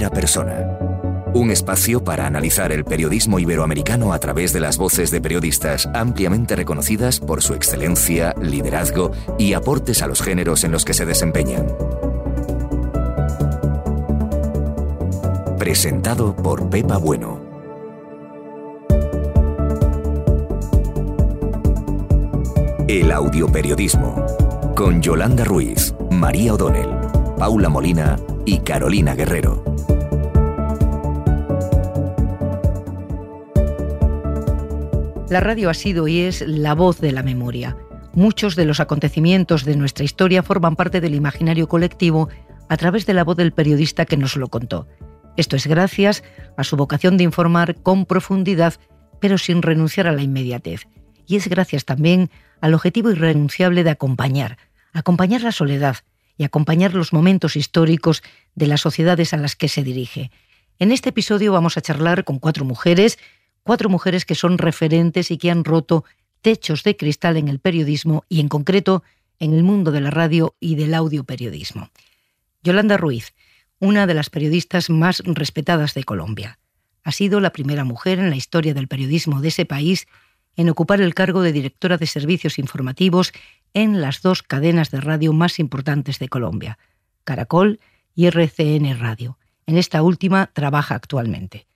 Primera persona. Un espacio para analizar el periodismo iberoamericano a través de las voces de periodistas ampliamente reconocidas por su excelencia, liderazgo y aportes a los géneros en los que se desempeñan. Presentado por Pepa Bueno. El audioperiodismo. Con Yolanda Ruiz, María O'Donnell, Paula Molina y Carolina Guerrero. La radio ha sido y es la voz de la memoria. Muchos de los acontecimientos de nuestra historia forman parte del imaginario colectivo a través de la voz del periodista que nos lo contó. Esto es gracias a su vocación de informar con profundidad, pero sin renunciar a la inmediatez. Y es gracias también al objetivo irrenunciable de acompañar, acompañar la soledad y acompañar los momentos históricos de las sociedades a las que se dirige. En este episodio vamos a charlar con cuatro mujeres cuatro mujeres que son referentes y que han roto techos de cristal en el periodismo y en concreto en el mundo de la radio y del audioperiodismo. Yolanda Ruiz, una de las periodistas más respetadas de Colombia. Ha sido la primera mujer en la historia del periodismo de ese país en ocupar el cargo de directora de servicios informativos en las dos cadenas de radio más importantes de Colombia, Caracol y RCN Radio. En esta última trabaja actualmente.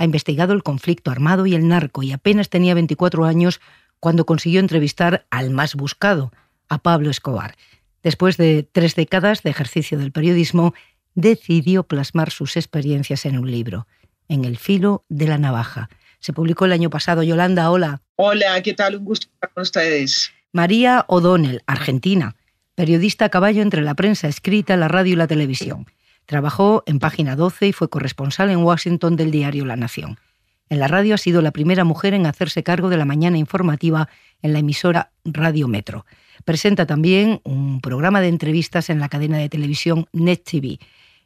Ha investigado el conflicto armado y el narco y apenas tenía 24 años cuando consiguió entrevistar al más buscado, a Pablo Escobar. Después de tres décadas de ejercicio del periodismo, decidió plasmar sus experiencias en un libro, En el filo de la navaja. Se publicó el año pasado. Yolanda, hola. Hola, ¿qué tal? Un gusto estar con ustedes. María O'Donnell, argentina, periodista a caballo entre la prensa escrita, la radio y la televisión. Trabajó en Página 12 y fue corresponsal en Washington del diario La Nación. En la radio ha sido la primera mujer en hacerse cargo de la mañana informativa en la emisora Radio Metro. Presenta también un programa de entrevistas en la cadena de televisión Net TV.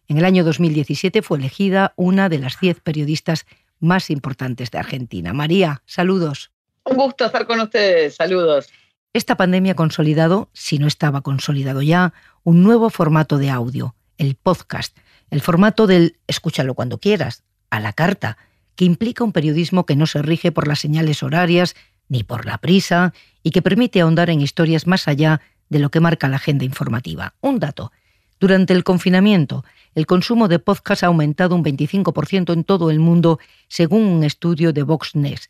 En el año 2017 fue elegida una de las 10 periodistas más importantes de Argentina. María, saludos. Un gusto estar con ustedes, saludos. Esta pandemia ha consolidado, si no estaba consolidado ya, un nuevo formato de audio, el podcast, el formato del escúchalo cuando quieras, a la carta, que implica un periodismo que no se rige por las señales horarias ni por la prisa y que permite ahondar en historias más allá de lo que marca la agenda informativa. Un dato. Durante el confinamiento, el consumo de podcast ha aumentado un 25% en todo el mundo, según un estudio de VoxNet.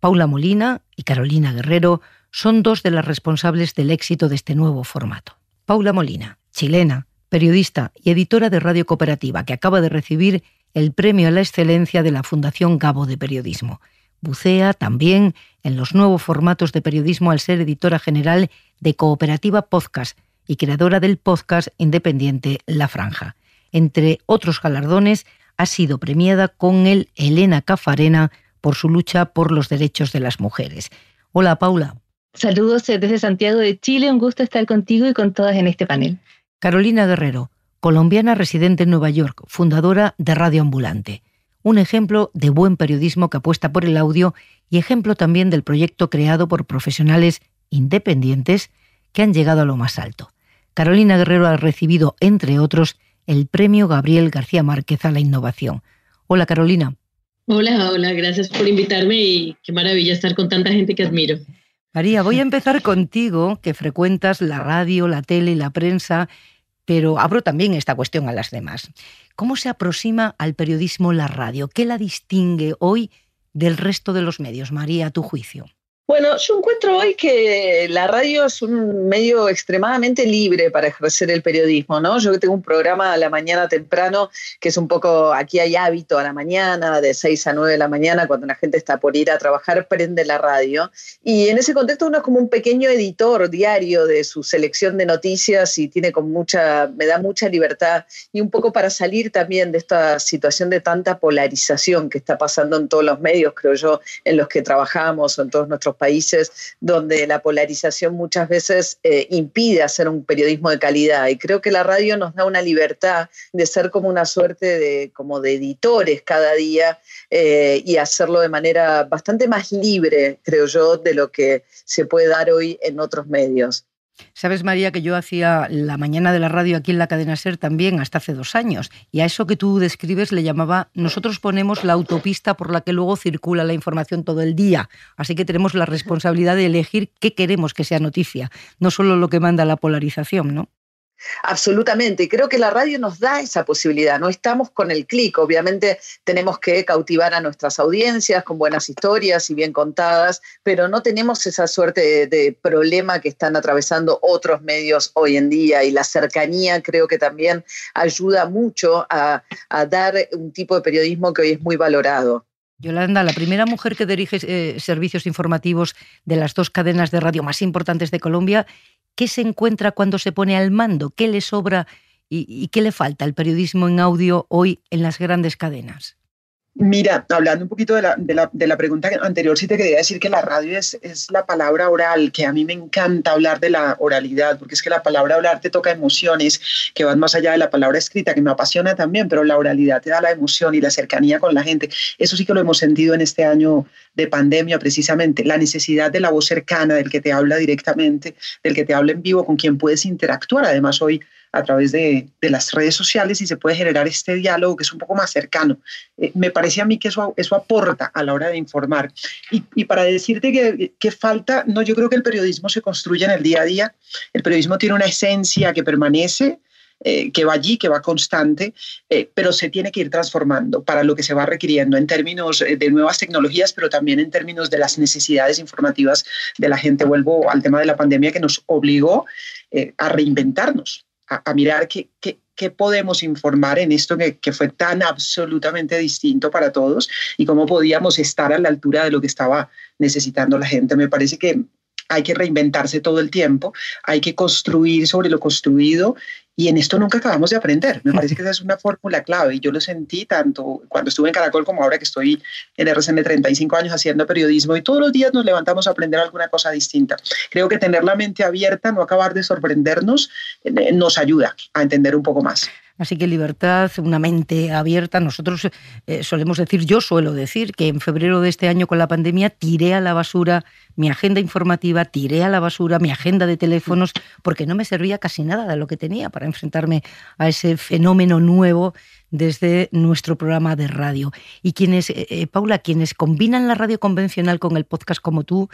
Paula Molina y Carolina Guerrero son dos de las responsables del éxito de este nuevo formato. Paula Molina, chilena, periodista y editora de Radio Cooperativa, que acaba de recibir el Premio a la Excelencia de la Fundación Gabo de Periodismo. Bucea también en los nuevos formatos de periodismo al ser editora general de Cooperativa Podcast y creadora del podcast independiente La Franja. Entre otros galardones, ha sido premiada con el Elena Cafarena por su lucha por los derechos de las mujeres. Hola, Paula. Saludos desde Santiago de Chile, un gusto estar contigo y con todas en este panel. Carolina Guerrero, colombiana residente en Nueva York, fundadora de Radio Ambulante. Un ejemplo de buen periodismo que apuesta por el audio y ejemplo también del proyecto creado por profesionales independientes que han llegado a lo más alto. Carolina Guerrero ha recibido, entre otros, el premio Gabriel García Márquez a la innovación. Hola Carolina. Hola, hola, gracias por invitarme y qué maravilla estar con tanta gente que admiro. María, voy a empezar contigo, que frecuentas la radio, la tele y la prensa, pero abro también esta cuestión a las demás. ¿Cómo se aproxima al periodismo la radio? ¿Qué la distingue hoy del resto de los medios, María, a tu juicio? Bueno, yo encuentro hoy que la radio es un medio extremadamente libre para ejercer el periodismo, ¿no? Yo tengo un programa a la mañana temprano que es un poco, aquí hay hábito a la mañana, de 6 a 9 de la mañana, cuando la gente está por ir a trabajar, prende la radio. Y en ese contexto uno es como un pequeño editor diario de su selección de noticias y tiene con mucha, me da mucha libertad y un poco para salir también de esta situación de tanta polarización que está pasando en todos los medios, creo yo, en los que trabajamos o en todos nuestros países donde la polarización muchas veces eh, impide hacer un periodismo de calidad. Y creo que la radio nos da una libertad de ser como una suerte de, como de editores cada día eh, y hacerlo de manera bastante más libre, creo yo, de lo que se puede dar hoy en otros medios. Sabes, María, que yo hacía la mañana de la radio aquí en la cadena Ser también hasta hace dos años. Y a eso que tú describes le llamaba, nosotros ponemos la autopista por la que luego circula la información todo el día. Así que tenemos la responsabilidad de elegir qué queremos que sea noticia, no solo lo que manda la polarización, ¿no? Absolutamente, creo que la radio nos da esa posibilidad, no estamos con el clic, obviamente tenemos que cautivar a nuestras audiencias con buenas historias y bien contadas, pero no tenemos esa suerte de, problema que están atravesando otros medios hoy en día. Y la cercanía creo que también ayuda mucho a, dar un tipo de periodismo que hoy es muy valorado. Yolanda, la primera mujer que dirige eh, servicios informativos de las dos cadenas de radio más importantes de Colombia ¿Qué se encuentra cuando se pone al mando? ¿Qué le sobra y, qué le falta al periodismo en audio hoy en las grandes cadenas? Mira, hablando un poquito de la, de la, pregunta anterior, sí te quería decir que la radio es, es, la palabra oral, que a mí me encanta hablar de la oralidad, porque es que la palabra oral te toca emociones que van más allá de la palabra escrita, que me apasiona también, pero la oralidad te da la emoción y la cercanía con la gente. Eso sí que lo hemos sentido en este año de pandemia, precisamente, la necesidad de la voz cercana, del que te habla directamente, del que te habla en vivo, con quien puedes interactuar. Además, hoy a través de, las redes sociales y se puede generar este diálogo que es un poco más cercano. Eh, me parece a mí que eso, eso aporta a la hora de informar. Y, para decirte que, falta, no, yo creo que el periodismo se construye en el día a día. El periodismo tiene una esencia que permanece, eh, que va allí, que va constante, eh, pero se tiene que ir transformando para lo que se va requiriendo en términos de nuevas tecnologías, pero también en términos de las necesidades informativas de la gente. Vuelvo al tema de la pandemia que nos obligó a reinventarnos a, mirar qué, qué, qué, podemos informar en esto que, que, fue tan absolutamente distinto para todos y cómo podíamos estar a la altura de lo que estaba necesitando la gente. Me parece que hay que reinventarse todo el tiempo, hay que construir sobre lo construido y en esto nunca acabamos de aprender. Me parece que esa es una fórmula clave y yo lo sentí tanto cuando estuve en Caracol como ahora que estoy en RCN 35 años haciendo periodismo y todos los días nos levantamos a aprender alguna cosa distinta. Creo que tener la mente abierta, no acabar de sorprendernos, eh, nos ayuda a entender un poco más. Así que libertad, una mente abierta. Nosotros eh, solemos decir, yo suelo decir que en febrero de este año con la pandemia tiré a la basura mi agenda informativa, tiré a la basura mi agenda de teléfonos porque no me servía casi nada de lo que tenía para enfrentarme a ese fenómeno nuevo desde nuestro programa de radio. Y quienes, eh, eh, Paula, quienes combinan la radio convencional con el podcast como tú,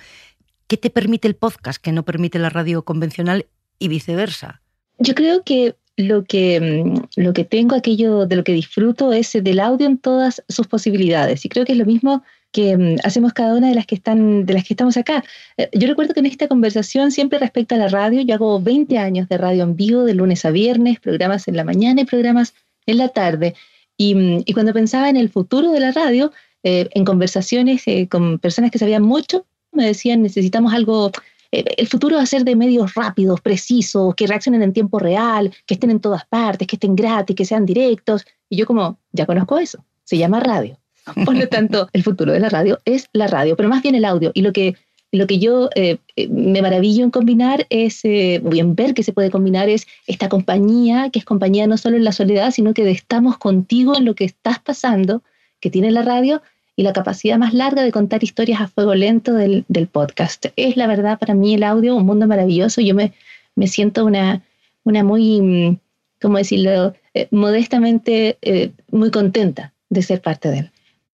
¿qué te permite el podcast que no permite la radio convencional y viceversa? Yo creo que lo que, mm, lo que tengo, aquello de lo que disfruto es del audio en todas sus posibilidades. Y creo que es lo mismo que mm, hacemos cada una de las que están de las que estamos acá. Eh, yo recuerdo que en esta conversación siempre respecto a la radio, yo hago 20 años de radio en vivo de lunes a viernes, programas en la mañana y programas en la tarde. Y, mm, y cuando pensaba en el futuro de la radio, eh, en conversaciones eh, con personas que sabían mucho, me decían necesitamos algo eh, el futuro va a ser de medios rápidos, precisos, que reaccionen en tiempo real, que estén en todas partes, que estén gratis, que sean directos. Y yo como, ya conozco eso, se llama radio. Por lo tanto, el futuro de la radio es la radio, pero más bien el audio. Y lo que, lo que yo eh, eh, me maravillo en combinar es, bien ver que se puede combinar es esta compañía, que es compañía no solo en la soledad, sino que estamos contigo en lo que estás pasando, que tiene la radio, y la capacidad más larga de contar historias a fuego lento del, podcast. Es la verdad para mí el audio un mundo maravilloso. Yo me, me siento una, una muy, mm, ¿cómo decirlo?, eh, modestamente eh, muy contenta de ser parte de él.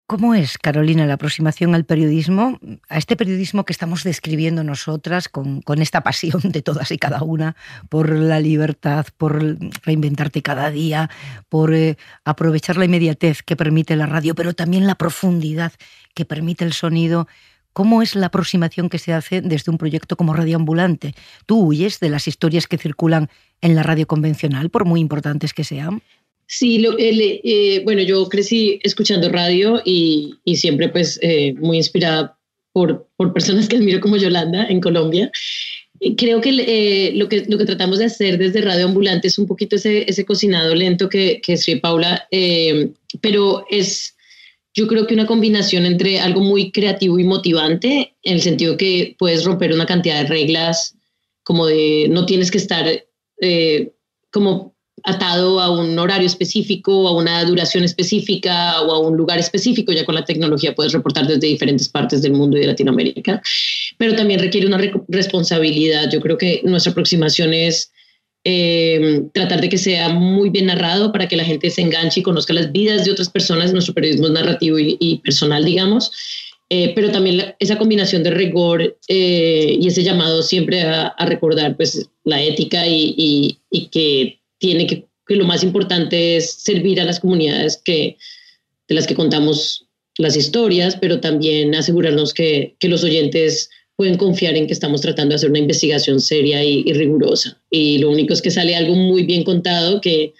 ¿Cómo es, Carolina, la aproximación al periodismo, a este periodismo que estamos describiendo nosotras con, esta pasión de todas y cada una por la libertad, por reinventarte cada día, por eh, aprovechar la inmediatez que permite la radio, pero también la profundidad que permite el sonido? ¿Cómo es la aproximación que se hace desde un proyecto como Radio Ambulante? ¿Tú huyes de las historias que circulan en la radio convencional, por muy importantes que sean? Sí, lo, eh, bueno, yo crecí escuchando radio y, siempre pues eh, muy inspirada por, por, personas que admiro como Yolanda en Colombia. Creo que, eh, lo que lo que tratamos de hacer desde Radio Ambulante es un poquito ese, ese cocinado lento que, que escribe Paula, pero es yo creo que una combinación entre algo muy creativo y motivante, en el sentido que puedes romper una cantidad de reglas, como de no tienes que estar como atado a un horario específico, a una duración específica o a un lugar específico. Ya con la tecnología puedes reportar desde diferentes partes del mundo y de Latinoamérica, pero también requiere una responsabilidad. Yo creo que nuestra aproximación es eh, tratar de que sea muy bien narrado para que la gente se enganche y conozca las vidas de otras personas. Nuestro periodismo es narrativo y, personal, digamos. Eh, pero también esa combinación de rigor eh, y ese llamado siempre a, recordar pues, la ética y, y que tiene que, lo más importante es servir a las comunidades que, de las que contamos las historias, pero también asegurarnos que, que, los oyentes pueden confiar en que estamos tratando de hacer una investigación seria y, y rigurosa. Y lo único es que sale algo muy bien contado que,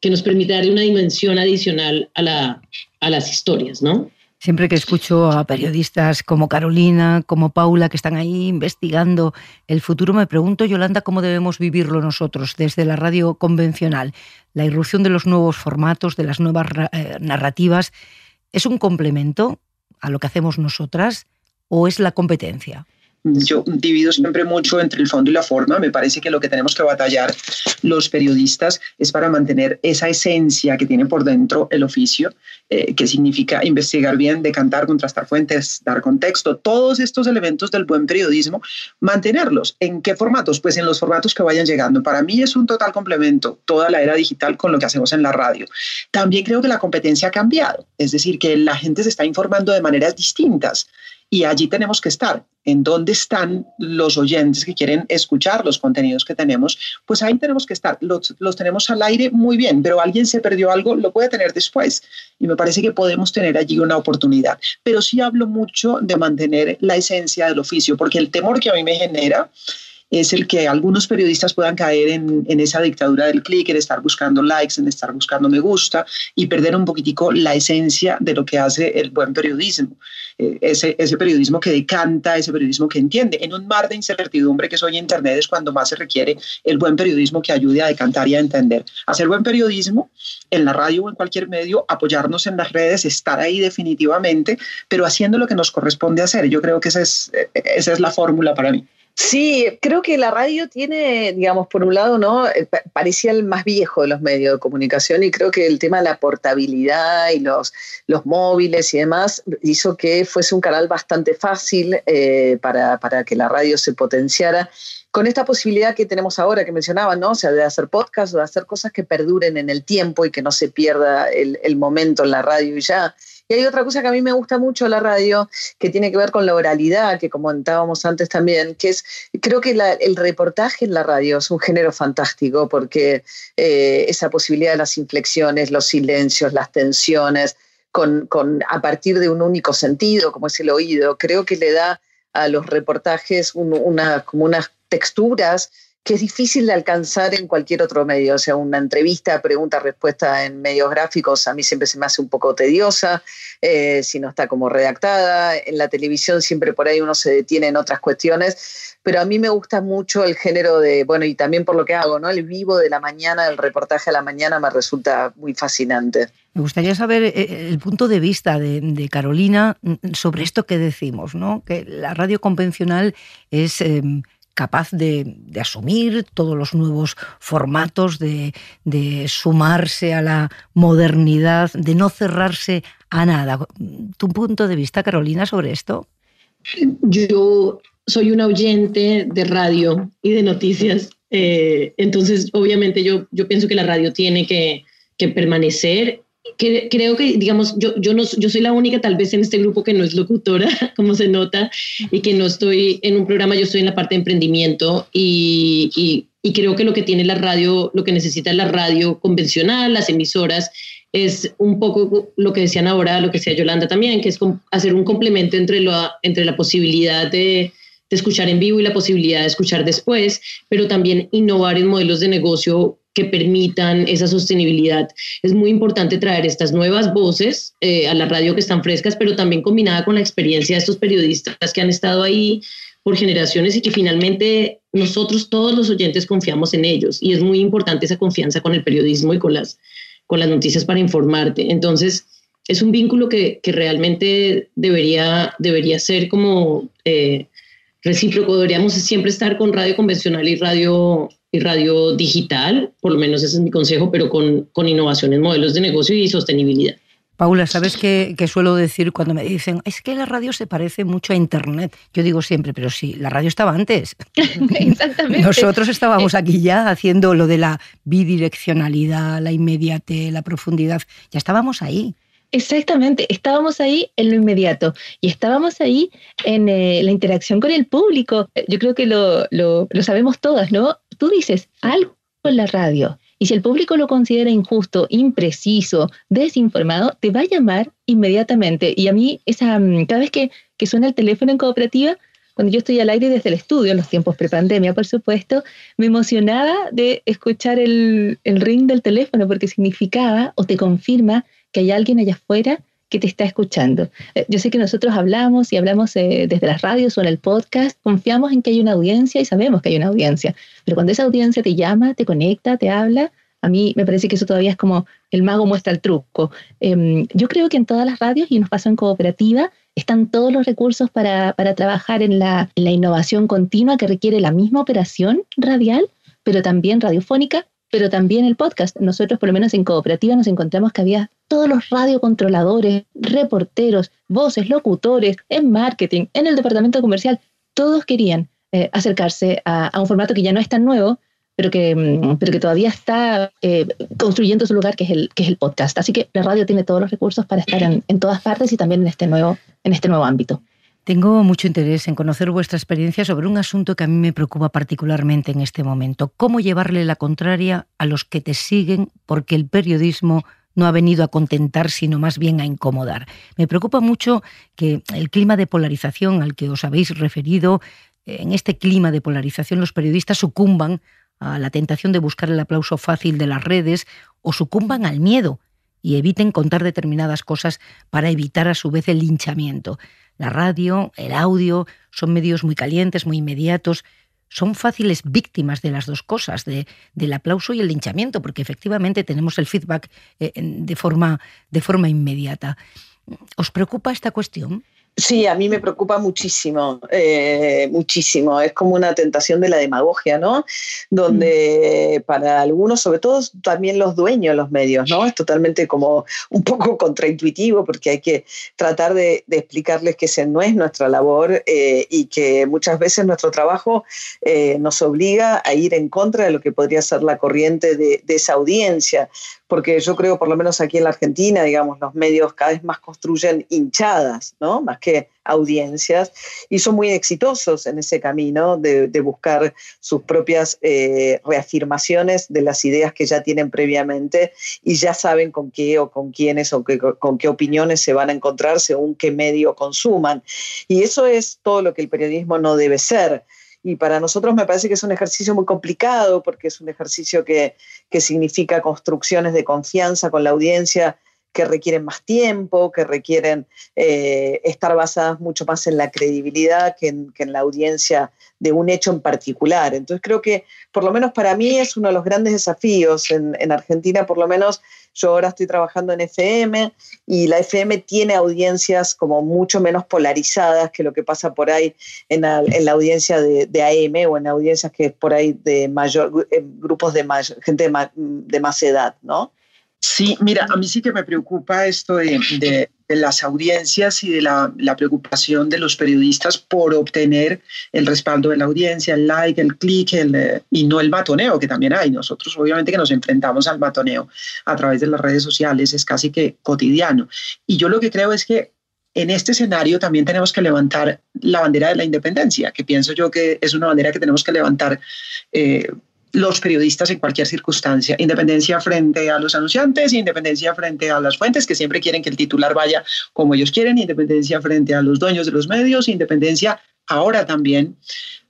que nos permite darle una dimensión adicional a, la, a las historias, ¿no? Siempre que escucho a periodistas como Carolina, como Paula, que están ahí investigando el futuro, me pregunto, Yolanda, cómo debemos vivirlo nosotros desde la radio convencional. La irrupción de los nuevos formatos, de las nuevas eh, narrativas, ¿es un complemento a lo que hacemos nosotras o es la competencia? Yo divido siempre mucho entre el fondo y la forma. Me parece que lo que tenemos que batallar los periodistas es para mantener esa esencia que tiene por dentro el oficio, eh, que significa investigar bien, decantar, contrastar fuentes, dar contexto, todos estos elementos del buen periodismo, mantenerlos. ¿En qué formatos? Pues en los formatos que vayan llegando. Para mí es un total complemento toda la era digital con lo que hacemos en la radio. También creo que la competencia ha cambiado, es decir, que la gente se está informando de maneras distintas y allí tenemos que estar. En dónde están los oyentes que quieren escuchar los contenidos que tenemos, pues ahí tenemos que estar. Los, los, tenemos al aire muy bien, pero alguien se perdió algo, lo puede tener después. Y me parece que podemos tener allí una oportunidad. Pero sí hablo mucho de mantener la esencia del oficio, porque el temor que a mí me genera es el que algunos periodistas puedan caer en, en esa dictadura del clic, en estar buscando likes, en estar buscando me gusta y perder un poquitico la esencia de lo que hace el buen periodismo. Eh, ese, ese periodismo que decanta, ese periodismo que entiende. En un mar de incertidumbre que es hoy Internet es cuando más se requiere el buen periodismo que ayude a decantar y a entender. Hacer buen periodismo en la radio o en cualquier medio, apoyarnos en las redes, estar ahí definitivamente, pero haciendo lo que nos corresponde hacer. Yo creo que esa es, eh, esa es la fórmula para mí. Sí, creo que la radio tiene, digamos, por un lado, ¿no? Eh, parecía el más viejo de los medios de comunicación y creo que el tema de la portabilidad y los, los móviles y demás hizo que fuese un canal bastante fácil eh, para, para que la radio se potenciara con esta posibilidad que tenemos ahora que mencionaban, ¿no? O sea, de hacer podcast de hacer cosas que perduren en el tiempo y que no se pierda el, el momento en la radio y ya. Y hay otra cosa que a mí me gusta mucho la radio, que tiene que ver con la oralidad, que comentábamos antes también, que es, creo que el reportaje en la radio es un género fantástico, porque eh, esa posibilidad de las inflexiones, los silencios, las tensiones, con, con, a partir de un único sentido, como es el oído, creo que le da a los reportajes una, como unas texturas que es difícil de alcanzar en cualquier otro medio. O sea, una entrevista, pregunta-respuesta en medios gráficos a mí siempre se me hace un poco tediosa, eh, si no está como redactada. En la televisión siempre por ahí uno se detiene en otras cuestiones, pero a mí me gusta mucho el género de, bueno, y también por lo que hago, ¿no? El vivo de la mañana, el reportaje a la mañana me resulta muy fascinante. Me gustaría saber eh, el punto de vista de, Carolina sobre esto que decimos, ¿no? Que la radio convencional es... Em, capaz de, asumir todos los nuevos formatos, de, sumarse a la modernidad, de no cerrarse a nada. ¿Tu punto de vista, Carolina, sobre esto? Yo soy una oyente de radio y de noticias, eh, entonces obviamente yo, pienso que la radio tiene que permanecer creo que, digamos, yo, yo, no, yo soy la única tal vez en este grupo que no es locutora, como se nota, y que no estoy en un programa, yo estoy en la parte de emprendimiento y, y y creo que lo que tiene la radio, lo que necesita la radio convencional, las emisoras, es un poco lo que decían ahora, lo que decía Yolanda también, que es hacer un complemento entre, lo, entre la posibilidad de, de escuchar en vivo y la posibilidad de escuchar después, pero también innovar en modelos de negocio que permitan esa sostenibilidad. Es muy importante traer estas nuevas voces eh, a la radio que están frescas, pero también combinada con la experiencia de estos periodistas que han estado ahí por generaciones y que finalmente nosotros, todos los oyentes, confiamos en ellos. Y es muy importante esa confianza con el periodismo y con las, con las noticias para informarte. Entonces, es un vínculo que, que realmente debería, debería ser como eh, recíproco. Deberíamos siempre estar con radio convencional y radio y radio digital, por lo menos ese es mi consejo, pero con, con innovaciones, modelos de negocio y sostenibilidad. Paula, ¿sabes qué, suelo decir cuando me dicen, es que la radio se parece mucho a Internet? Yo digo siempre, pero sí, la radio estaba antes. Exactamente. Nosotros estábamos aquí ya haciendo lo de la bidireccionalidad, la inmediate, la profundidad, ya estábamos ahí. Exactamente, estábamos ahí en lo inmediato y estábamos ahí en eh, la interacción con el público. Yo creo que lo, lo, lo sabemos todas, ¿no? Tú dices algo en la radio y si el público lo considera injusto, impreciso, desinformado, te va a llamar inmediatamente. Y a mí, esa, mm, cada vez que, suena el teléfono en cooperativa, cuando yo estoy al aire desde el estudio, en los tiempos prepandemia, por supuesto, me emocionaba de escuchar el, el ring del teléfono porque significaba o te confirma que hay alguien allá afuera que te está escuchando. Eh, yo sé que nosotros hablamos y hablamos eh, desde las radios o en el podcast, confiamos en que hay una audiencia y sabemos que hay una audiencia, pero cuando esa audiencia te llama, te conecta, te habla, a mí me parece que eso todavía es como el mago muestra el truco. Em, yo creo que en todas las radios, y nos pasó en cooperativa, están todos los recursos para, para trabajar en la, en la innovación continua que requiere la misma operación radial, pero también radiofónica pero también el podcast. Nosotros, por lo menos en cooperativa, nos encontramos que había todos los radiocontroladores, reporteros, voces, locutores, en marketing, en el departamento comercial, todos querían eh, acercarse a, un formato que ya no es tan nuevo, pero que, mm, pero que todavía está eh, construyendo su lugar, que es, el, que es el podcast. Así que la radio tiene todos los recursos para estar en, en todas partes y también en este nuevo, en este nuevo ámbito. Tengo mucho interés en conocer vuestra experiencia sobre un asunto que a mí me preocupa particularmente en este momento. ¿Cómo llevarle la contraria a los que te siguen porque el periodismo no ha venido a contentar, sino más bien a incomodar? Me preocupa mucho que el clima de polarización al que os habéis referido, en este clima de polarización los periodistas sucumban a la tentación de buscar el aplauso fácil de las redes o sucumban al miedo y eviten contar determinadas cosas para evitar a su vez el linchamiento. La radio, el audio, son medios muy calientes, muy inmediatos, son fáciles víctimas de las dos cosas, de, del aplauso y el linchamiento, porque efectivamente tenemos el feedback eh, de, forma, de forma inmediata. ¿Os preocupa esta cuestión? Sí, a mí me preocupa muchísimo, eh, muchísimo. Es como una tentación de la demagogia, ¿no? Donde mm. para algunos, sobre todo también los dueños de los medios, ¿no? Es totalmente como un poco contraintuitivo porque hay que tratar de, explicarles que ese no es nuestra labor eh, y que muchas veces nuestro trabajo eh, nos obliga a ir en contra de lo que podría ser la corriente de, de esa audiencia porque yo creo, por lo menos aquí en la Argentina, digamos, los medios cada vez más construyen hinchadas, ¿no? Más que audiencias, y son muy exitosos en ese camino de, buscar sus propias eh, reafirmaciones de las ideas que ya tienen previamente y ya saben con qué o con quiénes o con qué opiniones se van a encontrar según qué medio consuman. Y eso es todo lo que el periodismo no debe ser y para nosotros me parece que es un ejercicio muy complicado porque es un ejercicio que, significa construcciones de confianza con la audiencia que requieren más tiempo, que requieren eh, estar basadas mucho más en la credibilidad que en, la audiencia de un hecho en particular. Entonces creo que, por lo menos para mí, es uno de los grandes desafíos en, en Argentina, por lo menos yo ahora estoy trabajando en FM y la FM tiene audiencias como mucho menos polarizadas que lo que pasa por ahí en la, audiencia de, AM o en audiencias que es por ahí de mayor, eh, grupos de gente de de más edad, ¿no? Sí, mira, a mí sí que me preocupa esto de, las audiencias y de la, preocupación de los periodistas por obtener el respaldo de la audiencia, el like, el clic, eh, y no el matoneo, que también hay. Nosotros obviamente que nos enfrentamos al matoneo a través de las redes sociales, es casi que cotidiano. Y yo lo que creo es que en este escenario también tenemos que levantar la bandera de la independencia, que pienso yo que es una bandera que tenemos que levantar. Eh, los periodistas en cualquier circunstancia, independencia frente a los anunciantes, independencia frente a las fuentes que siempre quieren que el titular vaya como ellos quieren, independencia frente a los dueños de los medios, independencia ahora también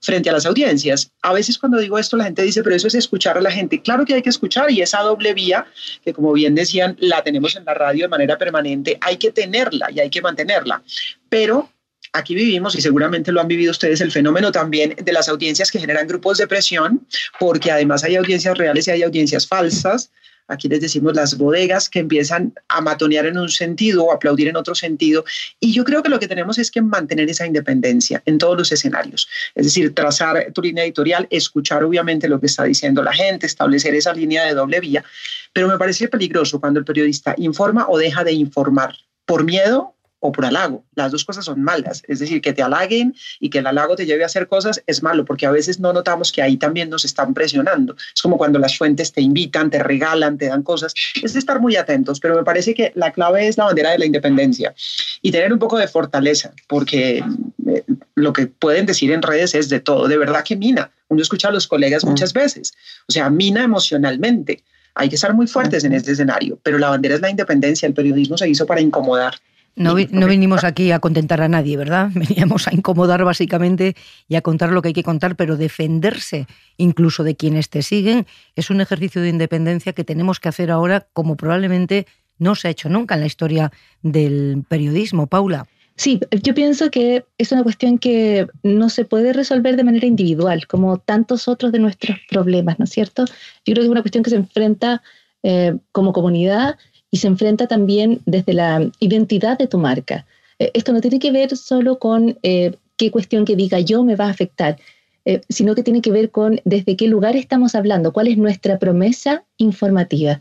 frente a las audiencias. A veces cuando digo esto la gente dice, pero eso es escuchar a la gente. Claro que hay que escuchar y esa doble vía, que como bien decían, la tenemos en la radio de manera permanente, hay que tenerla y hay que mantenerla. Pero aquí vivimos, y seguramente lo han vivido ustedes, el fenómeno también de las audiencias que generan grupos de presión, porque además hay audiencias reales y hay audiencias falsas. Aquí les decimos las bodegas que empiezan a matonear en un sentido o aplaudir en otro sentido. Y yo creo que lo que tenemos es que mantener esa independencia en todos los escenarios. Es decir, trazar tu línea editorial, escuchar obviamente lo que está diciendo la gente, establecer esa línea de doble vía. Pero me parece peligroso cuando el periodista informa o deja de informar por miedo o por halago. Las dos cosas son malas. Es decir, que te halaguen y que el halago te lleve a hacer cosas es malo, porque a veces no notamos que ahí también nos están presionando. Es como cuando las fuentes te invitan, te regalan, te dan cosas. Es de estar muy atentos, pero me parece que la clave es la bandera de la independencia y tener un poco de fortaleza, porque eh, lo que pueden decir en redes es de todo. De verdad que mina. Uno escucha a los colegas muchas veces. O sea, mina emocionalmente. Hay que estar muy fuertes en este escenario, pero la bandera es la independencia. El periodismo se hizo para incomodar no, no vinimos aquí a contentar a nadie, ¿verdad? Veníamos a incomodar básicamente y a contar lo que hay que contar, pero defenderse incluso de quienes te siguen es un ejercicio de independencia que tenemos que hacer ahora como probablemente no se ha hecho nunca en la historia del periodismo. Paula. Sí, yo pienso que es una cuestión que no se puede resolver de manera individual, como tantos otros de nuestros problemas, ¿no es cierto? Yo creo que es una cuestión que se enfrenta eh, como comunidad y se enfrenta también desde la identidad de tu marca. Eh, esto no tiene que ver solo con eh, qué cuestión que diga yo me va a afectar, eh, sino que tiene que ver con desde qué lugar estamos hablando, cuál es nuestra promesa informativa.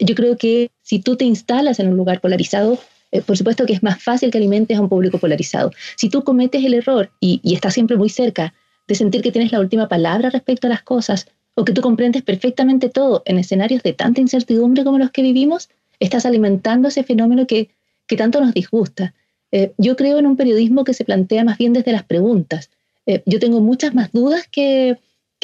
yo creo que si tú te instalas en un lugar polarizado, por supuesto que es más fácil que alimentes a un público polarizado. Si tú cometes el error y, y estás siempre muy cerca de sentir que tienes la última palabra respecto a las cosas, o que tú comprendes perfectamente todo en escenarios de tanta incertidumbre como los que vivimos, estás alimentando ese fenómeno que, tanto nos disgusta. Eh, yo creo en un periodismo que se plantea más bien desde las preguntas. Eh, yo tengo muchas más dudas que,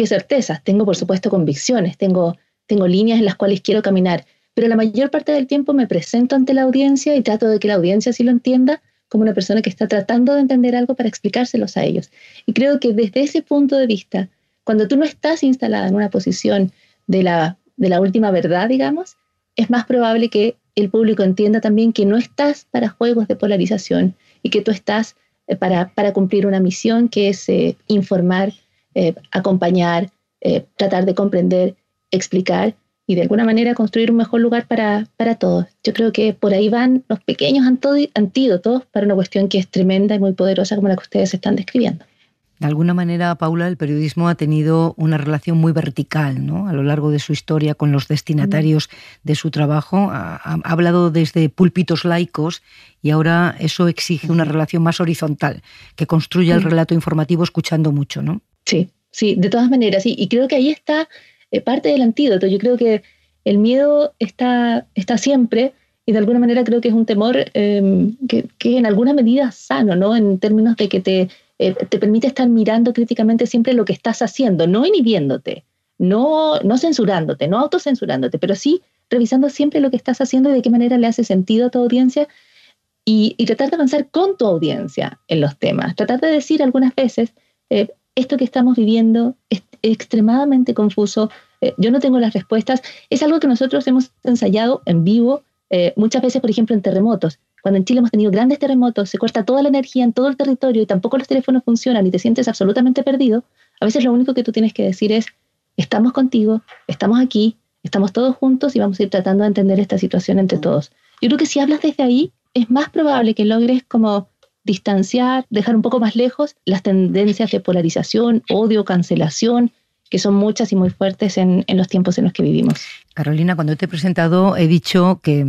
certezas. Tengo, por supuesto, convicciones, tengo, tengo líneas en las cuales quiero caminar, pero la mayor parte del tiempo me presento ante la audiencia y trato de que la audiencia sí lo entienda como una persona que está tratando de entender algo para explicárselos a ellos. Y creo que desde ese punto de vista, cuando tú no estás instalada en una posición de la, de la última verdad, digamos, es más probable que el público entienda también que no estás para juegos de polarización y que tú estás eh, para, para cumplir una misión que es eh, informar, eh, acompañar, tratar de comprender, explicar y de alguna manera construir un mejor lugar para, para todos. Yo creo que por ahí van los pequeños antídotos para una cuestión que es tremenda y muy poderosa como la que ustedes están describiendo. De alguna manera, Paula, el periodismo ha tenido una relación muy vertical ¿no? a lo largo de su historia con los destinatarios de su trabajo. Ha, hablado desde púlpitos laicos y ahora eso exige una relación más horizontal, que construya el relato informativo escuchando mucho, ¿no? Sí, sí, de todas maneras, sí. Y creo que ahí está eh, parte del antídoto. Yo creo que el miedo está, está siempre y de alguna manera creo que es un temor em, que, que en alguna medida sano, ¿no? En términos de que te eh, te permite estar mirando críticamente siempre lo que estás haciendo, no inhibiéndote, no, no censurándote, no autocensurándote, pero sí revisando siempre lo que estás haciendo y de qué manera le hace sentido a tu audiencia y, tratar de avanzar con tu audiencia en los temas. Tratar de decir algunas veces, eh, esto que estamos viviendo es extremadamente confuso, eh, yo no tengo las respuestas. Es algo que nosotros hemos ensayado en vivo muchas veces, por ejemplo, en terremotos. Cuando en Chile hemos tenido grandes terremotos, se corta toda la energía en todo el territorio y tampoco los teléfonos funcionan y te sientes absolutamente perdido, a veces lo único que tú tienes que decir es, estamos contigo, estamos aquí, estamos todos juntos y vamos a ir tratando de entender esta situación entre todos. Yo creo que si hablas desde ahí, es más probable que logres como distanciar, dejar un poco más lejos las tendencias de polarización, odio, cancelación, que son muchas y muy fuertes en, los tiempos en los que vivimos. Carolina, cuando te he presentado he dicho que,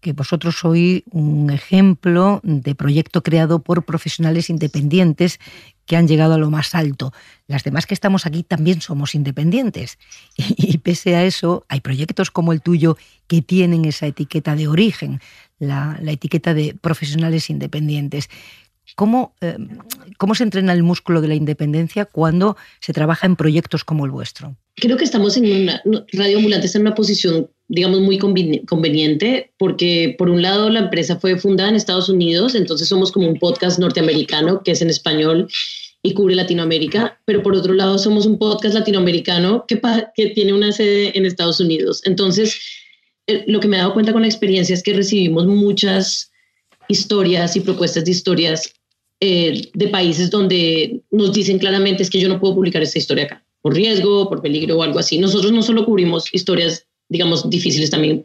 que, vosotros sois un ejemplo de proyecto creado por profesionales independientes que han llegado a lo más alto. Las demás que estamos aquí también somos independientes. Y, pese a eso, hay proyectos como el tuyo que tienen esa etiqueta de origen, la, la etiqueta de profesionales independientes. ¿Cómo, eh, ¿Cómo se entrena el músculo de la independencia cuando se trabaja en proyectos como el vuestro? Creo que estamos en una, Radio Ambulante está en una posición, digamos, muy conveniente, porque por un lado la empresa fue fundada en Estados Unidos, entonces somos como un podcast norteamericano que es en español y cubre Latinoamérica, pero por otro lado somos un podcast latinoamericano que, que tiene una sede en Estados Unidos. Entonces, eh, lo que me he dado cuenta con la experiencia es que recibimos muchas historias y propuestas de historias eh, de países donde nos dicen claramente es que yo no puedo publicar esta historia acá, por riesgo, por peligro o algo así. Nosotros no solo cubrimos historias, digamos, difíciles también,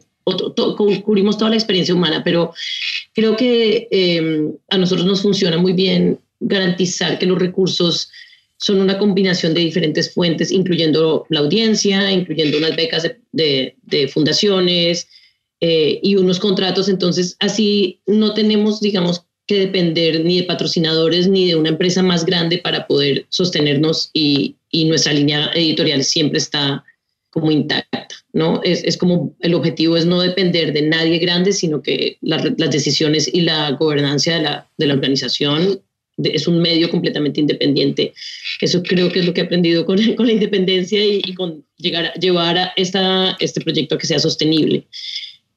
cubrimos toda la experiencia humana, pero creo que eh, a nosotros nos funciona muy bien garantizar que los recursos son una combinación de diferentes fuentes, incluyendo la audiencia, incluyendo unas becas de, de, fundaciones eh, y unos contratos. Entonces, así no tenemos, digamos, que depender ni de patrocinadores ni de una empresa más grande para poder sostenernos y, y nuestra línea editorial siempre está como intacta, ¿no? Es, es, como el objetivo es no depender de nadie grande, sino que las decisiones y la gobernancia de la, de la organización es un medio completamente independiente. Eso creo que es lo que he aprendido con, con la independencia y, y, con llegar a, llevar a esta, este proyecto a que sea sostenible.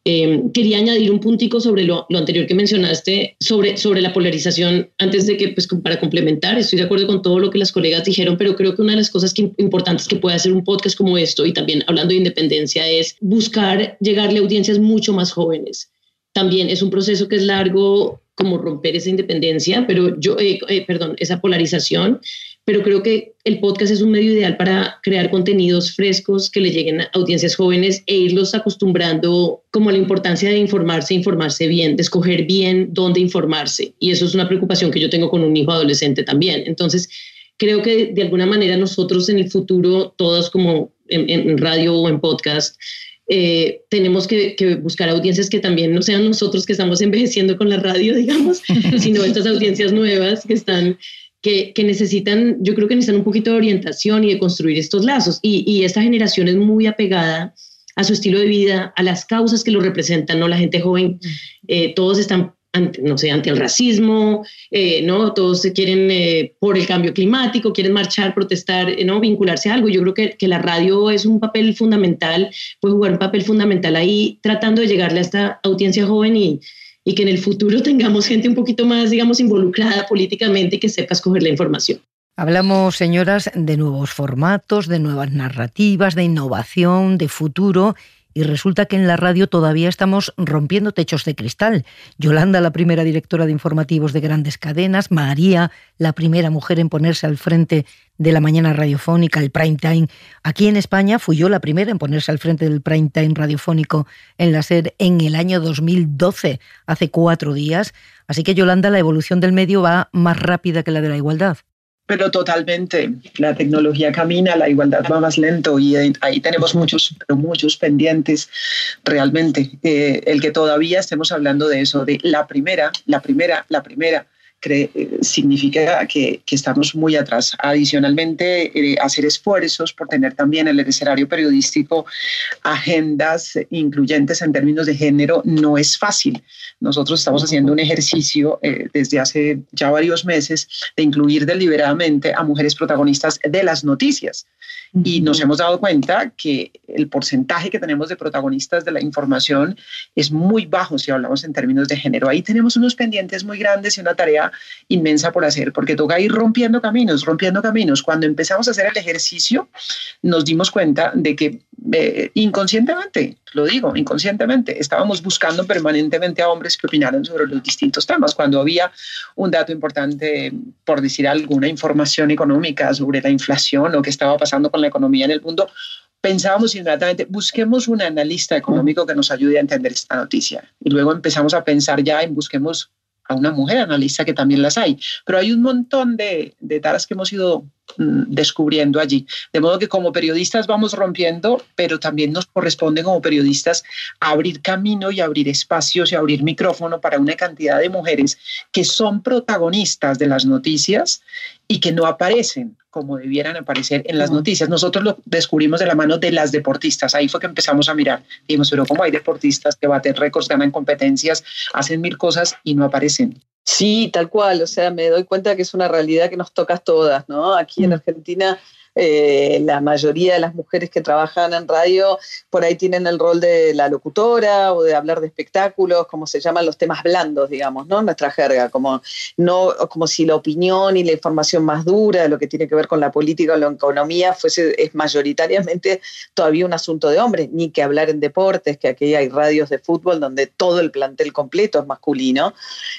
Em, quería añadir un puntico sobre lo, lo, anterior que mencionaste, sobre, sobre la polarización, antes de que, pues, para complementar, estoy de acuerdo con todo lo que las colegas dijeron, pero creo que una de las cosas que, importantes que puede hacer un podcast como esto, y también hablando de independencia, es buscar llegarle a audiencias mucho más jóvenes. También es un proceso que es largo, como romper esa independencia, pero yo, eh, eh, perdón, esa polarización, pero creo que el podcast es un medio ideal para crear contenidos frescos que le lleguen a audiencias jóvenes e irlos acostumbrando como a la importancia de informarse, informarse bien, de escoger bien dónde informarse. Y eso es una preocupación que yo tengo con un hijo adolescente también. Entonces, creo que de alguna manera nosotros en el futuro, todos como en, en radio o en podcast, eh, tenemos que, buscar audiencias que también no sean nosotros que estamos envejeciendo con la radio, digamos, sino estas audiencias nuevas que están, que, necesitan, yo creo que necesitan un poquito de orientación y de construir estos lazos. Y, esta generación es muy apegada a su estilo de vida, a las causas que lo representan, ¿no? La gente joven, eh, todos están no sé, ante el racismo, eh, ¿no? Todos se quieren eh, por el cambio climático, quieren marchar, protestar, eh, ¿no? Vincularse a algo. Yo creo que, que, la radio es un papel fundamental, puede jugar un papel fundamental ahí, tratando de llegarle a esta audiencia joven y, y que en el futuro tengamos gente un poquito más, digamos, involucrada políticamente y que sepa escoger la información. Hablamos, señoras, de nuevos formatos, de nuevas narrativas, de innovación, de futuro y resulta que en la radio todavía estamos rompiendo techos de cristal. Yolanda, la primera directora de informativos de grandes cadenas, María, la primera mujer en ponerse al frente de la mañana radiofónica, el prime time. Aquí en España fui yo la primera en ponerse al frente del prime time radiofónico en la SER en el año 2012, hace cuatro días. Así que, Yolanda, la evolución del medio va más rápida que la de la igualdad. Pero totalmente, la tecnología camina, la igualdad va más lento y ahí tenemos muchos, pero muchos pendientes realmente. Eh, el que todavía estemos hablando de eso, de la primera, la primera, la primera, significa que, estamos muy atrás. Adicionalmente, eh, hacer esfuerzos por tener también en el escenario periodístico agendas incluyentes en términos de género no es fácil. Nosotros estamos haciendo un ejercicio eh, desde hace ya varios meses de incluir deliberadamente a mujeres protagonistas de las noticias. Y nos hemos dado cuenta que el porcentaje que tenemos de protagonistas de la información es muy bajo si hablamos en términos de género. Ahí tenemos unos pendientes muy grandes y una tarea inmensa por hacer, porque toca ir rompiendo caminos, rompiendo caminos. Cuando empezamos a hacer el ejercicio, nos dimos cuenta de que eh, inconscientemente, lo digo, inconscientemente, estábamos buscando permanentemente a hombres que opinaran sobre los distintos temas. Cuando había un dato importante, por decir alguna información económica sobre la inflación o qué estaba pasando con la economía en el mundo, pensábamos inmediatamente, busquemos un analista económico que nos ayude a entender esta noticia. Y luego empezamos a pensar ya en busquemos a una mujer analista que también las hay. Pero hay un montón de, de taras que hemos ido descubriendo allí. De modo que como periodistas vamos rompiendo, pero también nos corresponde como periodistas abrir camino y abrir espacios y abrir micrófono para una cantidad de mujeres que son protagonistas de las noticias y que no aparecen como debieran aparecer en las noticias. Nosotros lo descubrimos de la mano de las deportistas. Ahí fue que empezamos a mirar. Dijimos, pero ¿cómo hay deportistas que baten récords, ganan competencias, hacen mil cosas y no aparecen? Sí, tal cual, o sea, me doy cuenta que es una realidad que nos toca a todas, ¿no? Aquí en mm. Argentina eh, la mayoría de las mujeres que trabajan en radio por ahí tienen el rol de la locutora o de hablar de espectáculos, como se llaman los temas blandos, digamos, ¿no? Nuestra jerga, como, no, como si la opinión y la información más dura lo que tiene que ver con la política o la economía fuese, es mayoritariamente todavía un asunto de hombres, ni que hablar en deportes, que aquí hay radios de fútbol donde todo el plantel completo es masculino.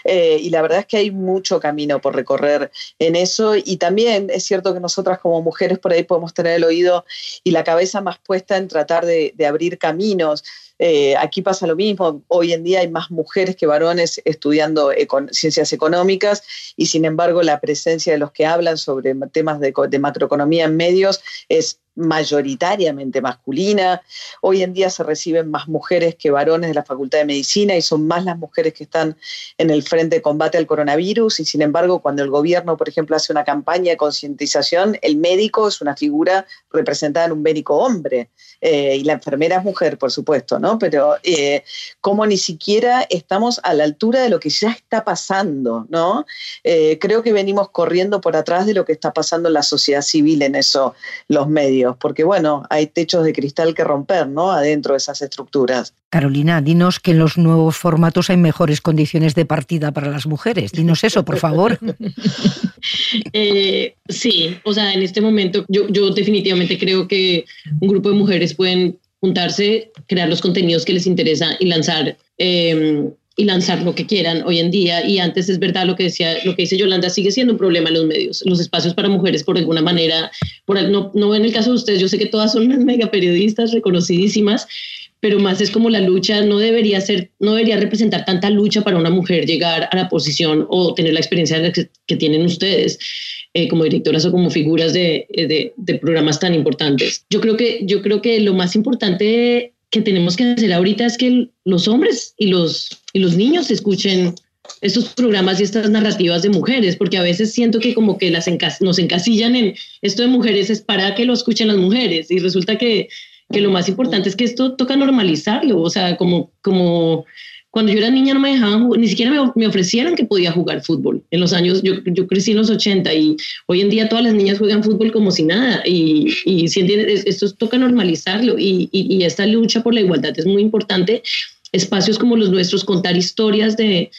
Eh, y la verdad es que hay mucho camino por recorrer en eso y también es cierto que nosotras como mujeres por ahí podemos tener el oído y la cabeza más puesta en tratar de, abrir caminos. Eh, aquí pasa lo mismo, hoy en día hay más mujeres que varones estudiando ciencias económicas y sin embargo la presencia de los que hablan sobre temas de, de macroeconomía en medios es mayoritariamente masculina. Hoy en día se reciben más mujeres que varones de la Facultad de Medicina y son más las mujeres que están en el frente de combate al coronavirus y sin embargo cuando el gobierno, por ejemplo, hace una campaña de concientización, el médico es una figura representada en un médico hombre eh, y la enfermera es mujer, por supuesto, ¿no? Pero eh, como ni siquiera estamos a la altura de lo que ya está pasando, ¿no? Eh, creo que venimos corriendo por atrás de lo que está pasando en la sociedad civil en eso, los medios, porque bueno, hay techos de cristal que romper, ¿no? Adentro de esas estructuras. Carolina, dinos que en los nuevos formatos hay mejores condiciones de partida para las mujeres. Dinos eso, por favor. Eh, sí, o sea, en este momento yo, yo definitivamente creo que un grupo de mujeres pueden juntarse, crear los contenidos que les interesa y lanzar em, y lanzar lo que quieran hoy en día. Y antes es verdad lo que decía, lo que dice Yolanda, sigue siendo un problema en los medios. Los espacios para mujeres, por alguna manera, por, no, no en el caso de ustedes, yo sé que todas son mega periodistas reconocidísimas, pero más es como la lucha no debería ser, no debería representar tanta lucha para una mujer llegar a la posición o tener la experiencia que, tienen ustedes eh, como directoras o como figuras de, de, de, programas tan importantes. Yo creo que, yo creo que lo más importante que tenemos que hacer ahorita es que los hombres y los, y los niños escuchen estos programas y estas narrativas de mujeres, porque a veces siento que como que las nos encasillan en esto de mujeres es para que lo escuchen las mujeres y resulta que que lo más importante es que esto toca normalizarlo, o sea, como, como cuando yo era niña no me dejaban, ni siquiera me, me ofrecieron que podía jugar fútbol. En los años, yo, yo, crecí en los 80 y hoy en día todas las niñas juegan fútbol como si nada. Y, y si entiendes, esto toca normalizarlo y, y, y, esta lucha por la igualdad es muy importante. Espacios como los nuestros, contar historias de,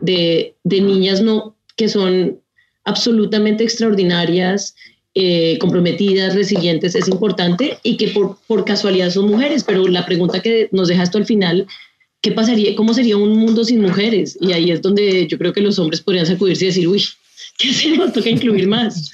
de, de niñas no, que son absolutamente extraordinarias eh, comprometidas, resilientes, es importante y que por, por casualidad son mujeres, pero la pregunta que nos deja esto al final, ¿qué pasaría? ¿Cómo sería un mundo sin mujeres? Y ahí es donde yo creo que los hombres podrían sacudirse y decir, uy, ¿qué hacemos? Toca incluir más.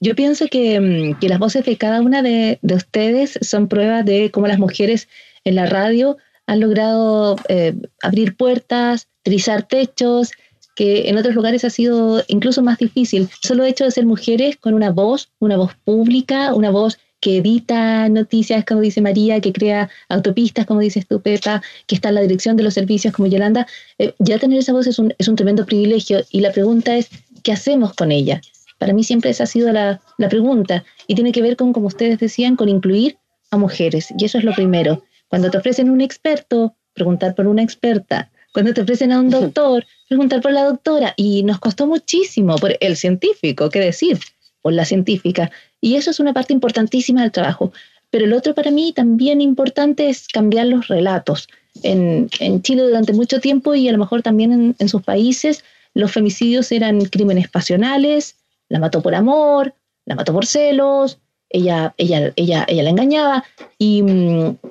Yo pienso que, mm, que las voces de cada una de, de, ustedes son pruebas de cómo las mujeres en la radio han logrado eh, abrir puertas, trizar techos, que en otros lugares ha sido incluso más difícil. Solo hecho de ser mujeres con una voz, una voz pública, una voz que edita noticias, como dice María, que crea autopistas, como dices tú, Pepa, que está en la dirección de los servicios, como Yolanda, eh, ya tener esa voz es un, es un, tremendo privilegio y la pregunta es, ¿qué hacemos con ella? Para mí siempre esa ha sido la, la pregunta y tiene que ver con, como ustedes decían, con incluir a mujeres y eso es lo primero. Cuando te ofrecen un experto, preguntar por una experta. Cuando te ofrecen a un doctor, preguntar por la doctora y nos costó muchísimo, por el científico, qué decir, por la científica. Y eso es una parte importantísima del trabajo. Pero el otro para mí también importante es cambiar los relatos. En, en Chile durante mucho tiempo y a lo mejor también en, en, sus países, los femicidios eran crímenes pasionales, la mató por amor, la mató por celos, ella, ella, ella, ella la engañaba. Y,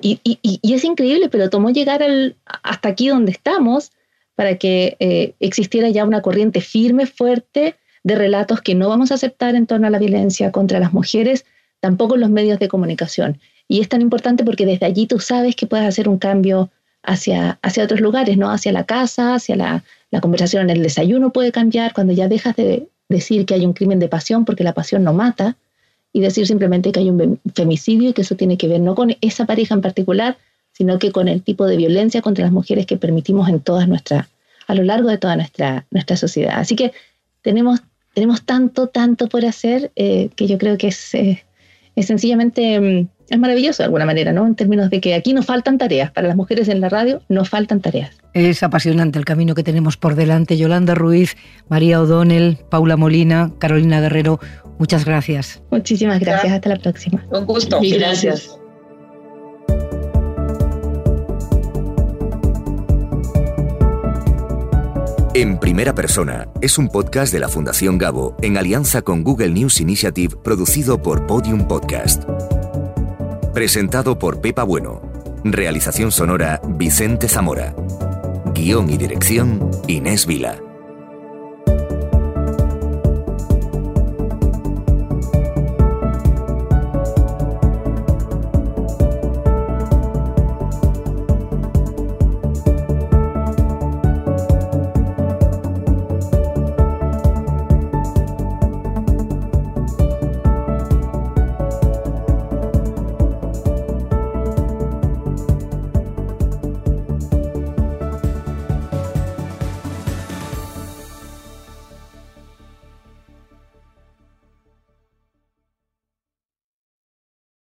y, y, y es increíble, pero tomó llegar al, hasta aquí donde estamos para que eh, existiera ya una corriente firme, fuerte de relatos que no vamos a aceptar en torno a la violencia contra las mujeres, tampoco en los medios de comunicación. Y es tan importante porque desde allí tú sabes que puedes hacer un cambio hacia, hacia otros lugares, ¿no? Hacia la casa, hacia la, la conversación en el desayuno puede cambiar cuando ya dejas de decir que hay un crimen de pasión porque la pasión no mata y decir simplemente que hay un femicidio y que eso tiene que ver no con esa pareja en particular, sino que con el tipo de violencia contra las mujeres que permitimos en todas nuestra, a lo largo de toda nuestra, nuestra sociedad. Así que tenemos, tenemos tanto, tanto por hacer eh, que yo creo que es, eh, es sencillamente mm, es maravilloso de alguna manera, ¿no? En términos de que aquí no faltan tareas, para las mujeres en la radio no faltan tareas. Es apasionante el camino que tenemos por delante. Yolanda Ruiz, María O'Donnell, Paula Molina, Carolina Guerrero, muchas gracias. Muchísimas gracias, hasta la próxima. Un gusto. gracias. En primera persona es un podcast de la Fundación Gabo en alianza con Google News Initiative producido por Podium Podcast. Presentado por Pepa Bueno. Realización sonora Vicente Zamora. Guión y dirección Inés Vila.